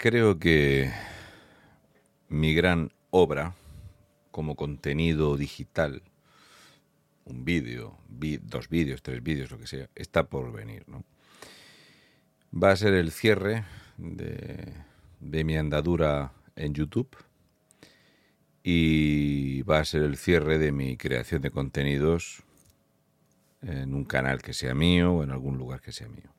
Creo que mi gran obra como contenido digital, un vídeo, dos vídeos, tres vídeos, lo que sea, está por venir, ¿no? Va a ser el cierre de, de mi andadura en YouTube y va a ser el cierre de mi creación de contenidos en un canal que sea mío o en algún lugar que sea mío.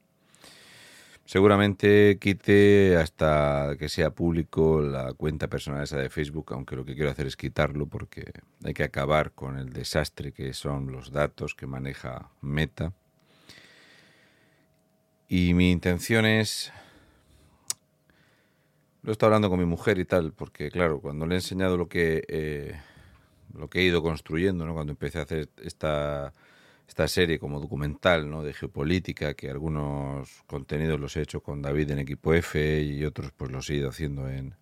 Seguramente quite hasta que sea público la cuenta personal esa de Facebook, aunque lo que quiero hacer es quitarlo porque hay que acabar con el desastre que son los datos que maneja Meta. Y mi intención es... Lo he estado hablando con mi mujer y tal, porque claro, cuando le he enseñado lo que, eh, lo que he ido construyendo, ¿no? cuando empecé a hacer esta, esta serie como documental ¿no? de geopolítica, que algunos contenidos los he hecho con David en Equipo F y otros pues los he ido haciendo en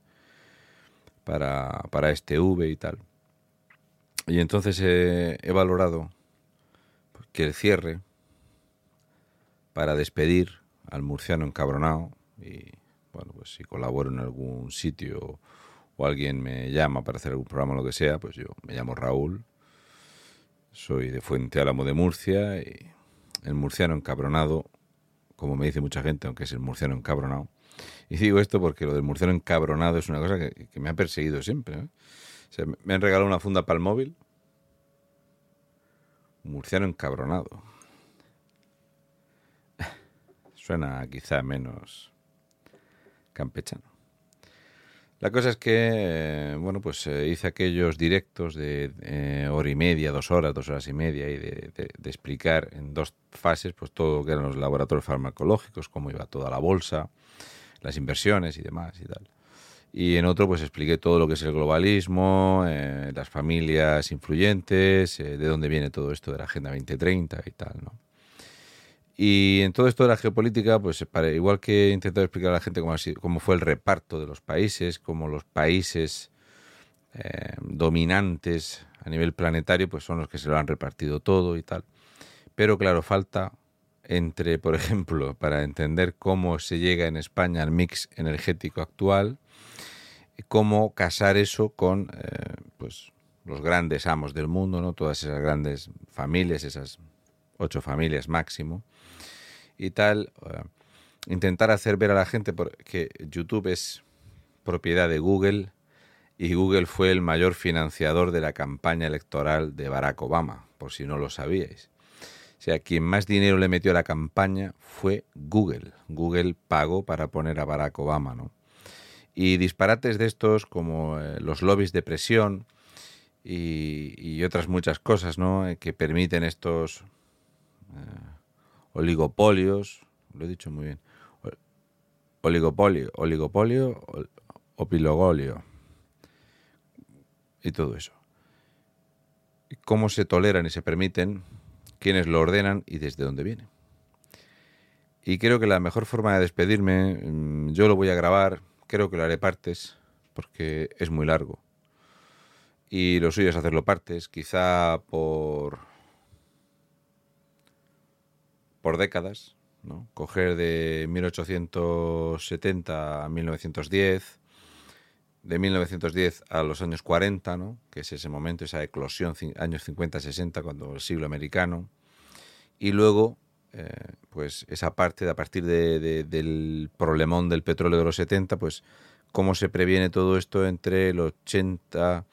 para, para este V y tal. Y entonces he, valorado que el cierre para despedir al murciano encabronado y bueno, pues si colaboro en algún sitio o alguien me llama para hacer algún programa o lo que sea, pues yo me llamo Raúl, soy de Fuente Álamo de Murcia y el murciano encabronado, como me dice mucha gente, aunque es el murciano encabronado. Y digo esto porque lo del murciano encabronado es una cosa que, me ha perseguido siempre. ¿eh? Me han regalado una funda para el móvil. Murciano encabronado. Suena quizá menos campechano. La cosa es que, eh, bueno, pues eh, hice aquellos directos de eh, hora y media, dos horas, dos horas y media, y de, de- de explicar en dos fases, pues todo lo que eran los laboratorios farmacológicos, cómo iba toda la bolsa, las inversiones y demás y tal. Y en otro, pues expliqué todo lo que es el globalismo, las familias influyentes, de dónde viene todo esto de la Agenda 2030 y tal, ¿no? Y en todo esto de la geopolítica, pues para, igual que he intentado explicar a la gente cómo, ha sido- cómo fue el reparto de los países, cómo los países eh, dominantes a nivel planetario, pues son los que se lo han repartido todo y tal. Pero claro, falta entre, por ejemplo, para entender cómo se llega en España al mix energético actual, cómo casar eso con eh, pues, los grandes amos del mundo, ¿no? todas esas grandes familias, esas ocho familias máximo, y tal. intentar hacer ver a la gente que YouTube es propiedad de Google y Google fue el mayor financiador de la campaña electoral de Barack Obama, por si no lo sabíais. O sea, quien más dinero le metió a la campaña fue Google. Google pagó para poner a Barack Obama, ¿no? Y disparates de estos como eh, los lobbies de presión y, y otras muchas cosas, ¿no? Eh, que permiten estos eh, oligopolios, lo he dicho muy bien, oligopolio, oligopolio, ol- opilogolio y todo eso. Cómo se toleran y se permiten, quiénes lo ordenan y desde dónde viene. Y creo que la mejor forma de despedirme, mm, yo lo voy a grabar, creo que lo haré partes, porque es muy largo. Y lo suyo es hacerlo partes, quizá por por décadas, ¿no? Coger de 1870 a 1910, de 1910 a los años 40, ¿no? Que es ese momento, esa eclosión, años 50-60, cuando el siglo americano, y luego, eh, pues esa parte de a partir de- de- del problemón del petróleo de los 70, pues cómo se previene todo esto entre los 80,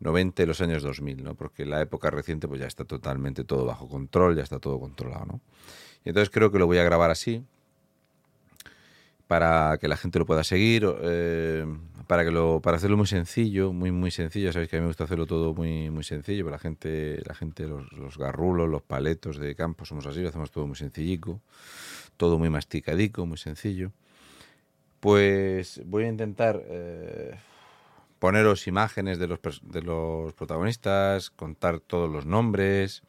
90 y los años 2000, ¿no? Porque la época reciente pues ya está totalmente todo bajo control, ya está todo controlado, ¿no? Entonces creo que lo voy a grabar así para que la gente lo pueda seguir, eh, para que lo, para hacerlo muy sencillo, muy muy sencillo. Sabéis que a mí me gusta hacerlo todo muy muy sencillo, pero la gente, la gente, los, los garrulos, los paletos de campo somos así, lo hacemos todo muy sencillico, todo muy masticadico, muy sencillo Pues voy a intentar eh, poneros imágenes de los, de los protagonistas, contar todos los nombres.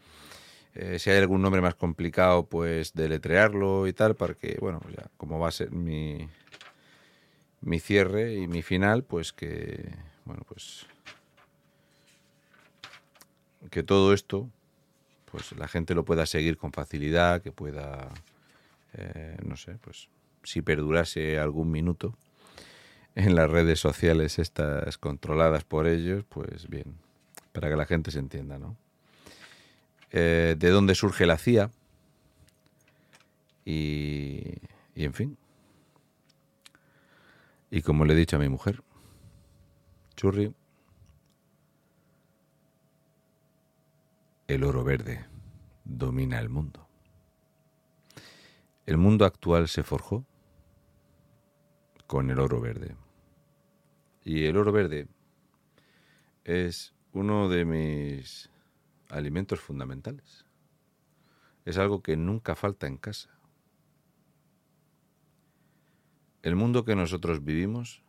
Eh, si hay algún nombre más complicado, pues deletrearlo y tal, para que, bueno, pues ya, como va a ser mi, mi cierre y mi final, pues que, bueno, pues que todo esto, pues la gente lo pueda seguir con facilidad, que pueda, eh, no sé, pues si perdurase algún minuto en las redes sociales estas controladas por ellos, pues bien, para que la gente se entienda, ¿no? Eh, de dónde surge la CIA y, y en fin. Y como le he dicho a mi mujer, Churri, el oro verde domina el mundo. El mundo actual se forjó con el oro verde. Y el oro verde es uno de mis alimentos fundamentales. Es algo que nunca falta en casa. El mundo que nosotros vivimos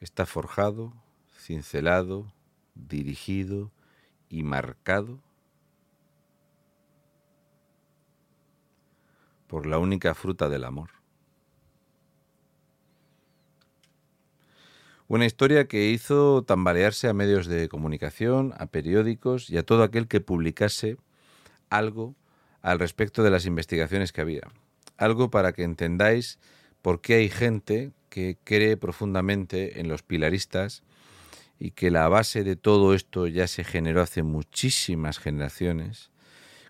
está forjado, cincelado, dirigido y marcado por la única fruta del amor. Una historia que hizo tambalearse a medios de comunicación, a periódicos y a todo aquel que publicase algo al respecto de las investigaciones que había. Algo para que entendáis por qué hay gente que cree profundamente en los pilaristas y que la base de todo esto ya se generó hace muchísimas generaciones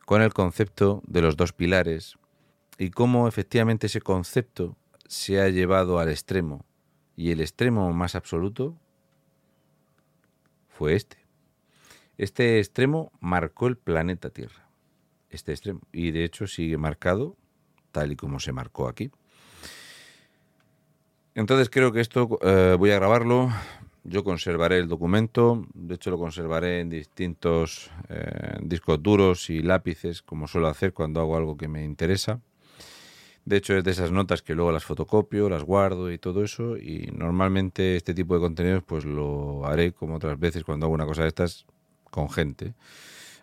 con el concepto de los dos pilares y cómo efectivamente ese concepto se ha llevado al extremo y el extremo más absoluto fue este. Este extremo marcó el planeta Tierra. Este extremo. Y de hecho sigue marcado tal y como se marcó aquí. Entonces creo que esto eh, voy a grabarlo. Yo conservaré el documento. De hecho lo conservaré en distintos eh, discos duros y lápices, como suelo hacer cuando hago algo que me interesa. De hecho, es de esas notas que luego las fotocopio, las guardo y todo eso. Y normalmente este tipo de contenidos pues lo haré como otras veces cuando hago una cosa de estas con gente.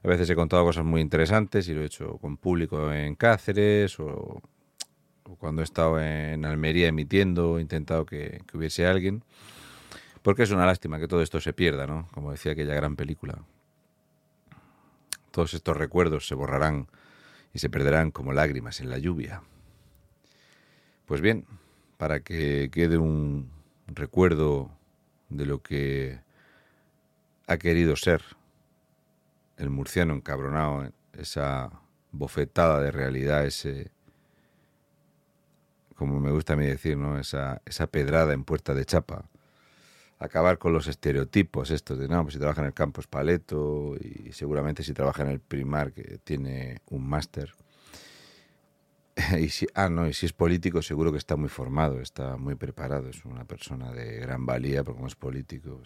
A veces he contado cosas muy interesantes y lo he hecho con público en Cáceres o, cuando he estado en Almería emitiendo, he intentado que, que hubiese alguien. Porque es una lástima que todo esto se pierda, ¿no? Como decía aquella gran película. Todos estos recuerdos se borrarán y se perderán como lágrimas en la lluvia. Pues bien, para que quede un recuerdo de lo que ha querido ser el murciano encabronado, esa bofetada de realidad, ese, como me gusta a mí decir, ¿no? esa, esa pedrada en puerta de chapa, acabar con los estereotipos estos de, no, pues si trabaja en el campo es paleto y seguramente si trabaja en el primar que tiene un máster y si, ah, no, y si es político, seguro que está muy formado, está muy preparado, es una persona de gran valía, porque como es político,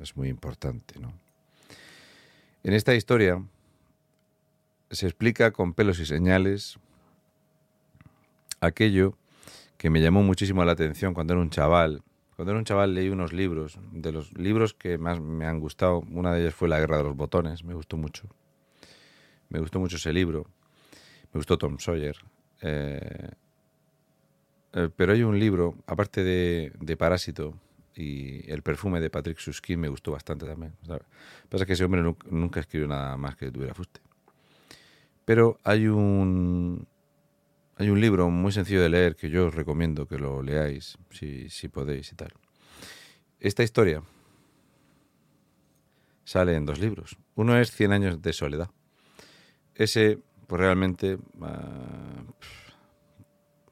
es muy importante, ¿no? En esta historia se explica con pelos y señales aquello que me llamó muchísimo la atención cuando era un chaval. Cuando era un chaval leí unos libros, de los libros que más me han gustado, una de ellas fue La Guerra de los Botones, me gustó mucho. Me gustó mucho ese libro. Me gustó Tom Sawyer. Eh, eh, pero hay un libro, aparte de, Parásito y El perfume de Patrick Suskin, me gustó bastante también. pasa que ese hombre nunca escribió nada más que tuviera fuste. Pero hay un, hay un libro muy sencillo de leer que yo os recomiendo que lo leáis, si, si podéis y tal. Esta historia sale en dos libros. Uno es Cien años de soledad. Ese pues realmente ah,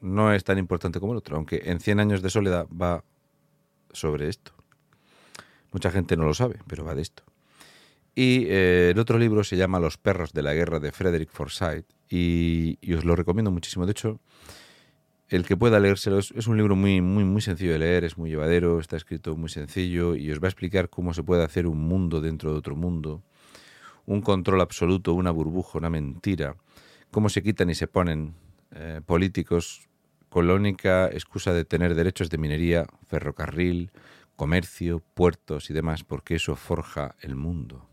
no es tan importante como el otro, aunque en 100 años de soledad va sobre esto. Mucha gente no lo sabe, pero va de esto. Y eh, el otro libro se llama Los perros de la guerra de Frederick Forsyth y, os lo recomiendo muchísimo. De hecho, el que pueda leérselo es, es, un libro muy, muy, muy sencillo de leer, es muy llevadero, está escrito muy sencillo y os va a explicar cómo se puede hacer un mundo dentro de otro mundo un control absoluto, una burbuja, una mentira, cómo se quitan y se ponen eh, políticos con la única excusa de tener derechos de minería, ferrocarril, comercio, puertos y demás, porque eso forja el mundo.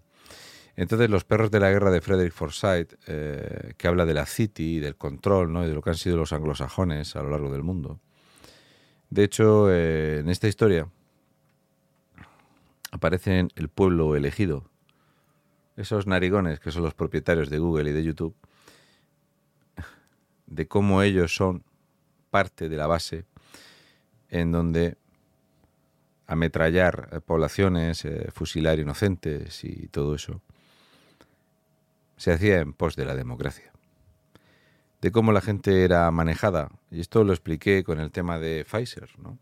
Entonces los perros de la guerra de Frederick Forsyth, eh, que habla de la city y del control ¿no? y de lo que han sido los anglosajones a lo largo del mundo. De hecho, eh, en esta historia aparecen el pueblo elegido, esos narigones que son los propietarios de Google y de YouTube, de cómo ellos son parte de la base en donde ametrallar poblaciones, eh, fusilar inocentes y todo eso, se hacía en pos de la democracia. De cómo la gente era manejada, y esto lo expliqué con el tema de Pfizer, ¿no?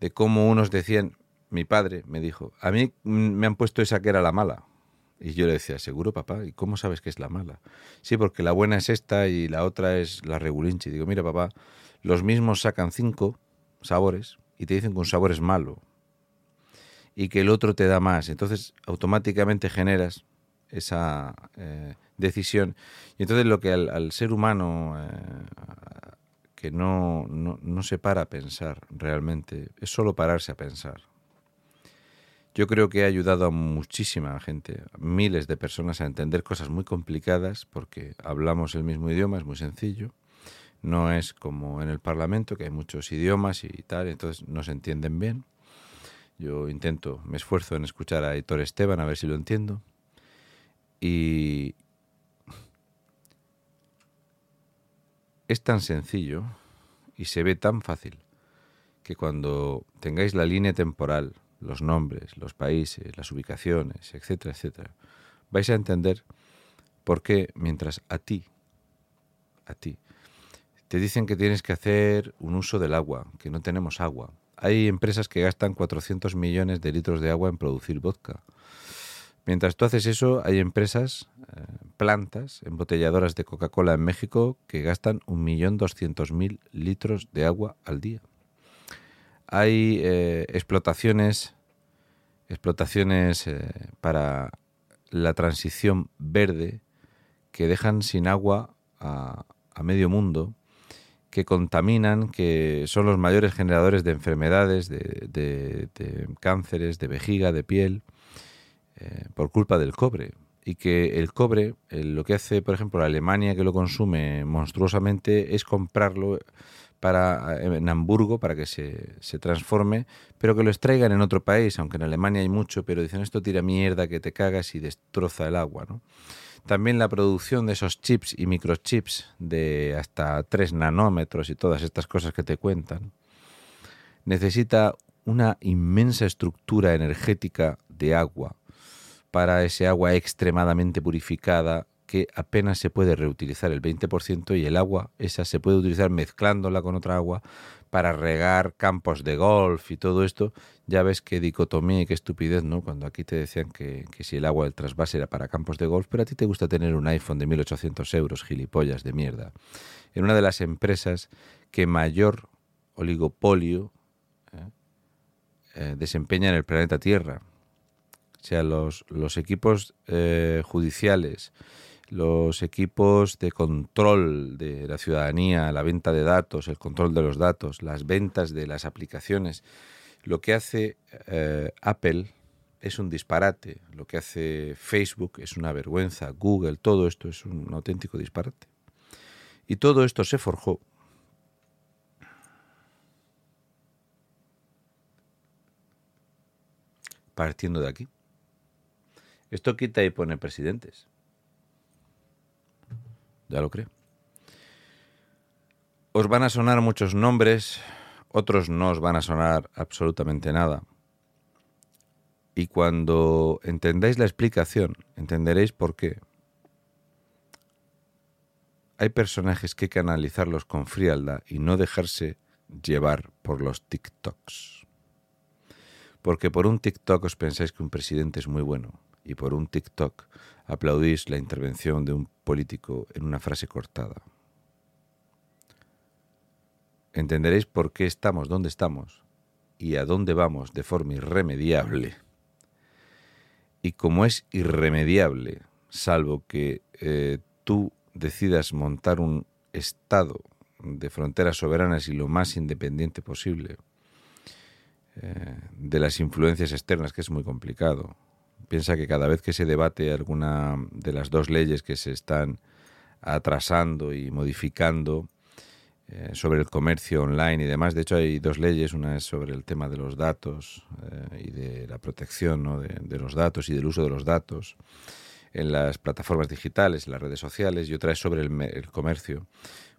De cómo unos decían, mi padre me dijo, a mí me han puesto esa que era la mala. Y yo le decía, seguro papá, ¿y cómo sabes que es la mala? Sí, porque la buena es esta y la otra es la regulinchi. Digo, mira papá, los mismos sacan cinco sabores y te dicen que un sabor es malo y que el otro te da más. Entonces automáticamente generas esa eh, decisión. Y entonces lo que al, ser humano eh, que no, no, no se para a pensar realmente, es solo pararse a pensar. Yo creo que ha ayudado a muchísima gente, miles de personas a entender cosas muy complicadas porque hablamos el mismo idioma, es muy sencillo. No es como en el Parlamento, que hay muchos idiomas y tal, entonces no se entienden bien. Yo intento, me esfuerzo en escuchar a Héctor Esteban a ver si lo entiendo. Y es tan sencillo y se ve tan fácil que cuando tengáis la línea temporal, los nombres, los países, las ubicaciones, etcétera, etcétera, vais a entender por qué mientras a ti, a ti, te dicen que tienes que hacer un uso del agua, que no tenemos agua. Hay empresas que gastan 400 millones de litros de agua en producir vodka. Mientras tú haces eso, hay empresas, eh, plantas, embotelladoras de Coca-Cola en México que gastan 1.200.000 litros de agua al día. Hay eh, explotaciones, explotaciones eh, para la transición verde que dejan sin agua a, medio mundo, que contaminan, que son los mayores generadores de enfermedades, de cánceres, de vejiga, de piel eh, por culpa del cobre. Y que el cobre, eh, lo que hace, por ejemplo, la Alemania que lo consume monstruosamente es comprarlo para, eh, en Hamburgo para que se, se, transforme, pero que lo extraigan en otro país, aunque en Alemania hay mucho, pero dicen esto tira mierda que te cagas y destroza el agua. ¿no? También la producción de esos chips y microchips de hasta 3 nanómetros y todas estas cosas que te cuentan, necesita una inmensa estructura energética de agua para ese agua extremadamente purificada que apenas se puede reutilizar el 20% y el agua esa se puede utilizar mezclándola con otra agua para regar campos de golf y todo esto. Ya ves qué dicotomía y qué estupidez, ¿no? Cuando aquí te decían que, que si el agua del trasvase era para campos de golf, pero a ti te gusta tener un iPhone de 1800 euros, gilipollas de mierda. En una de las empresas que mayor oligopolio ¿eh? Eh, desempeña en el planeta Tierra o sea, los, los equipos eh, judiciales, los equipos de control de la ciudadanía, la venta de datos, el control de los datos, las ventas de las aplicaciones. Lo que hace eh, Apple es un disparate, lo que hace Facebook es una vergüenza, Google, todo esto es un auténtico disparate. Y todo esto se forjó partiendo de aquí. Esto quita y pone presidentes. Ya lo creo. Os van a sonar muchos nombres, otros no os van a sonar absolutamente nada. Y cuando entendáis la explicación, entenderéis por qué. Hay personajes que hay que analizarlos con frialdad y no dejarse llevar por los TikToks. Porque por un TikTok os pensáis que un presidente es muy bueno y por un TikTok aplaudís la intervención de un político en una frase cortada. Entenderéis por qué estamos donde estamos y a dónde vamos de forma irremediable. Y como es irremediable, salvo que eh, tú decidas montar un Estado de fronteras soberanas y lo más independiente posible eh, de las influencias externas, que es muy complicado. Piensa que cada vez que se debate alguna de las dos leyes que se están atrasando y modificando eh, sobre el comercio online y demás, de hecho hay dos leyes, una es sobre el tema de los datos eh, y de la protección de, los datos y del uso de los datos en las plataformas digitales, en las redes sociales, y otra es sobre el comercio.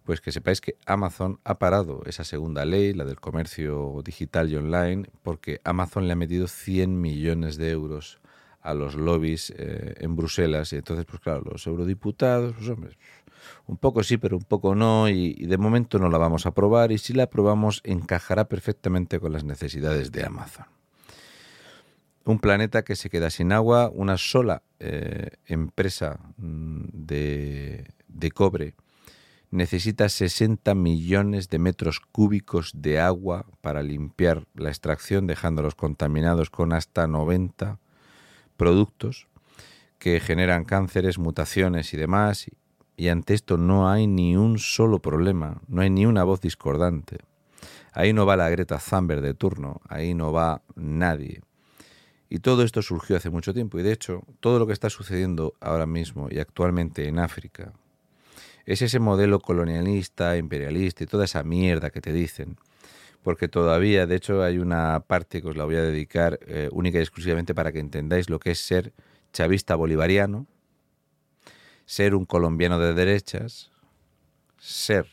Pues que sepáis que Amazon ha parado esa segunda ley, la del comercio digital y online, porque Amazon le ha metido 100 millones de euros a los lobbies eh, en Bruselas. Y entonces, pues claro, los eurodiputados, pues hombre, un poco sí, pero un poco no, y, de momento no la vamos a aprobar, y si la aprobamos encajará perfectamente con las necesidades de Amazon un planeta que se queda sin agua, una sola eh, empresa mm, de, de, cobre necesita 60 millones de metros cúbicos de agua para limpiar la extracción, dejándolos contaminados con hasta 90 productos que generan cánceres, mutaciones y demás. Y ante esto no hay ni un solo problema, no hay ni una voz discordante. Ahí no va la Greta Thunberg de turno, ahí no va nadie. Y todo esto surgió hace mucho tiempo y de hecho todo lo que está sucediendo ahora mismo y actualmente en África, es ese modelo colonialista, imperialista y toda esa mierda que te dicen. Porque todavía, de hecho, hay una parte que os la voy a dedicar eh, única y exclusivamente para que entendáis lo que es ser chavista bolivariano, ser un colombiano de derechas, ser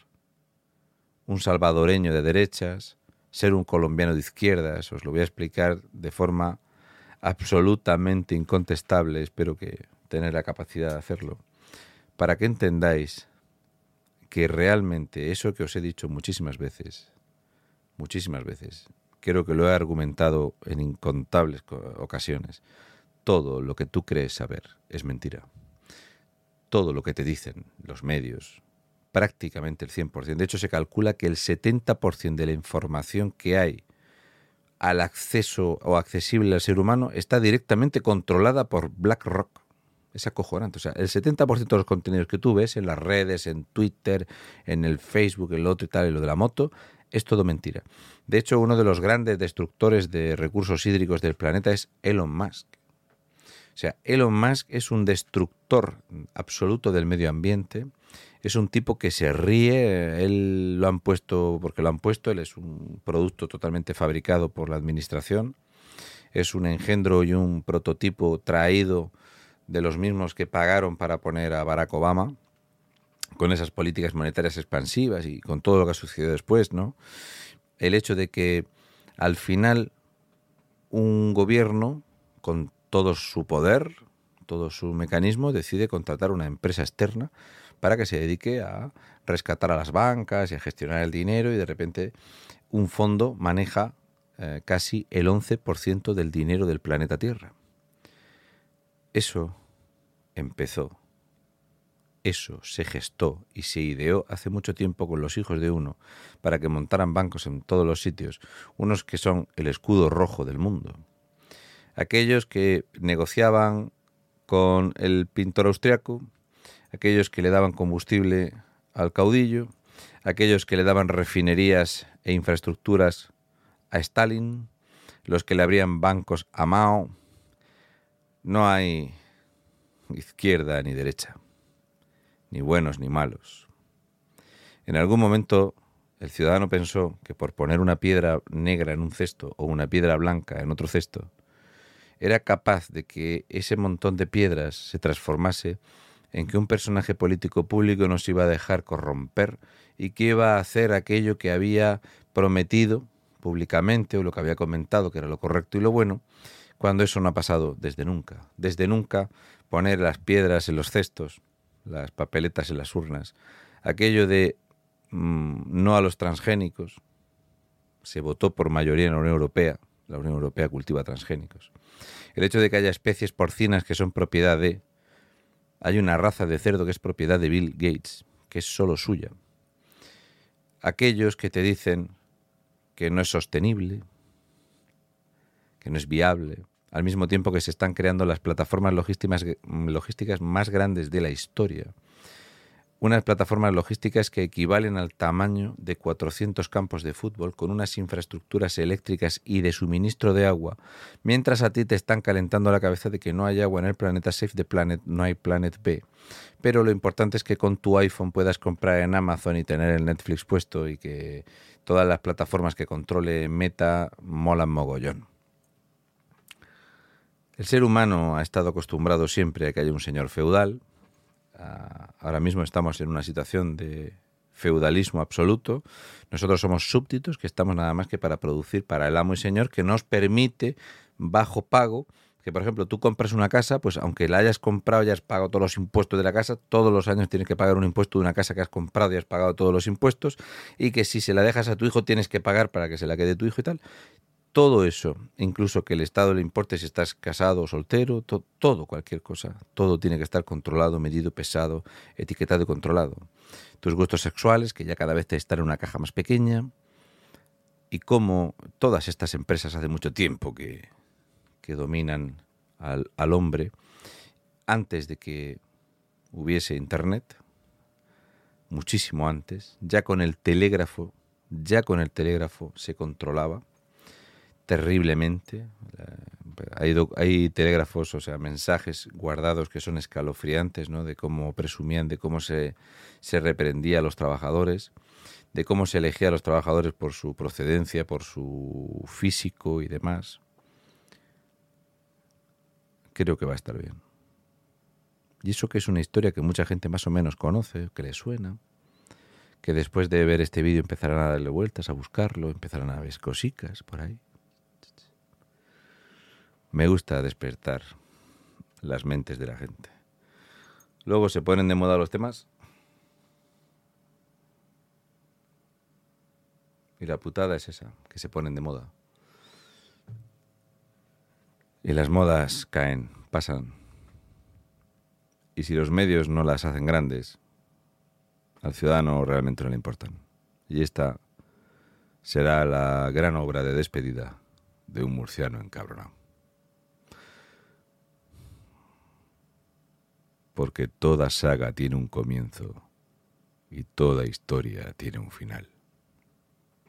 un salvadoreño de derechas, ser un colombiano de izquierdas. Os lo voy a explicar de forma absolutamente incontestable, espero que tener la capacidad de hacerlo, para que entendáis que realmente eso que os he dicho muchísimas veces, muchísimas veces, creo que lo he argumentado en incontables ocasiones, todo lo que tú crees saber es mentira. Todo lo que te dicen los medios, prácticamente el 100%. De hecho, se calcula que el 70% de la información que hay al acceso o accesible al ser humano está directamente controlada por BlackRock. Es acojonante. O sea, el 70% de los contenidos que tú ves en las redes, en Twitter, en el Facebook, en otro y tal, y lo de la moto, es todo mentira. De hecho, uno de los grandes destructores de recursos hídricos del planeta es Elon Musk. O sea, Elon Musk es un destructor absoluto del medio ambiente. Es un tipo que se ríe, él lo han puesto porque lo han puesto, él es un producto totalmente fabricado por la administración, es un engendro y un prototipo traído de los mismos que pagaron para poner a Barack Obama, con esas políticas monetarias expansivas y con todo lo que ha sucedido después, ¿no? El hecho de que al final un gobierno, con todo su poder, todo su mecanismo, decide contratar una empresa externa para que se dedique a rescatar a las bancas y a gestionar el dinero y de repente un fondo maneja eh, casi el 11% del dinero del planeta Tierra. Eso empezó, eso se gestó y se ideó hace mucho tiempo con los hijos de uno para que montaran bancos en todos los sitios, unos que son el escudo rojo del mundo. Aquellos que negociaban con el pintor austriaco, aquellos que le daban combustible al caudillo, aquellos que le daban refinerías e infraestructuras a Stalin, los que le abrían bancos a Mao. No hay izquierda ni derecha, ni buenos ni malos. En algún momento el ciudadano pensó que por poner una piedra negra en un cesto o una piedra blanca en otro cesto, era capaz de que ese montón de piedras se transformase en que un personaje político público nos iba a dejar corromper y que iba a hacer aquello que había prometido públicamente o lo que había comentado que era lo correcto y lo bueno, cuando eso no ha pasado desde nunca. Desde nunca poner las piedras en los cestos, las papeletas en las urnas, aquello de mm, no a los transgénicos, se votó por mayoría en la Unión Europea, la Unión Europea cultiva transgénicos. El hecho de que haya especies porcinas que son propiedad de... Hay una raza de cerdo que es propiedad de Bill Gates, que es solo suya. Aquellos que te dicen que no es sostenible, que no es viable, al mismo tiempo que se están creando las plataformas logísticas, logísticas más grandes de la historia. unas plataformas logísticas que equivalen al tamaño de 400 campos de fútbol con unas infraestructuras eléctricas y de suministro de agua, mientras a ti te están calentando la cabeza de que no hay agua en el planeta Safe the Planet, no hay Planet B. Pero lo importante es que con tu iPhone puedas comprar en Amazon y tener el Netflix puesto y que todas las plataformas que controle Meta molan mogollón. El ser humano ha estado acostumbrado siempre a que haya un señor feudal, ahora mismo estamos en una situación de feudalismo absoluto. Nosotros somos súbditos que estamos nada más que para producir para el amo y señor que nos permite bajo pago que por ejemplo tú compras una casa, pues aunque la hayas comprado y hayas pagado todos los impuestos de la casa, todos los años tienes que pagar un impuesto de una casa que has comprado y has pagado todos los impuestos y que si se la dejas a tu hijo tienes que pagar para que se la quede tu hijo y tal todo eso, incluso que el Estado le importe si estás casado o soltero, todo, cualquier cosa, todo tiene que estar controlado, medido, pesado, etiquetado y controlado. Tus gustos sexuales, que ya cada vez te están en una caja más pequeña, y cómo todas estas empresas hace mucho tiempo que, que dominan al, al hombre, antes de que hubiese Internet, muchísimo antes, ya con el telégrafo, ya con el telégrafo se controlaba terriblemente. Hay, hay, telégrafos, o sea, mensajes guardados que son escalofriantes, ¿no? De cómo presumían, de cómo se, se reprendía a los trabajadores, de cómo se elegía a los trabajadores por su procedencia, por su físico y demás. Creo que va a estar bien. Y eso que es una historia que mucha gente más o menos conoce, que le suena, que después de ver este vídeo empezarán a darle vueltas, a buscarlo, empezarán a ver cositas por ahí. Me gusta despertar las mentes de la gente. Luego se ponen de moda los temas. Y la putada es esa, que se ponen de moda. Y las modas caen, pasan. Y si los medios no las hacen grandes, al ciudadano realmente no le importan. Y esta será la gran obra de despedida de un murciano encabronado. Porque toda saga tiene un comienzo y toda historia tiene un final.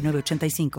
85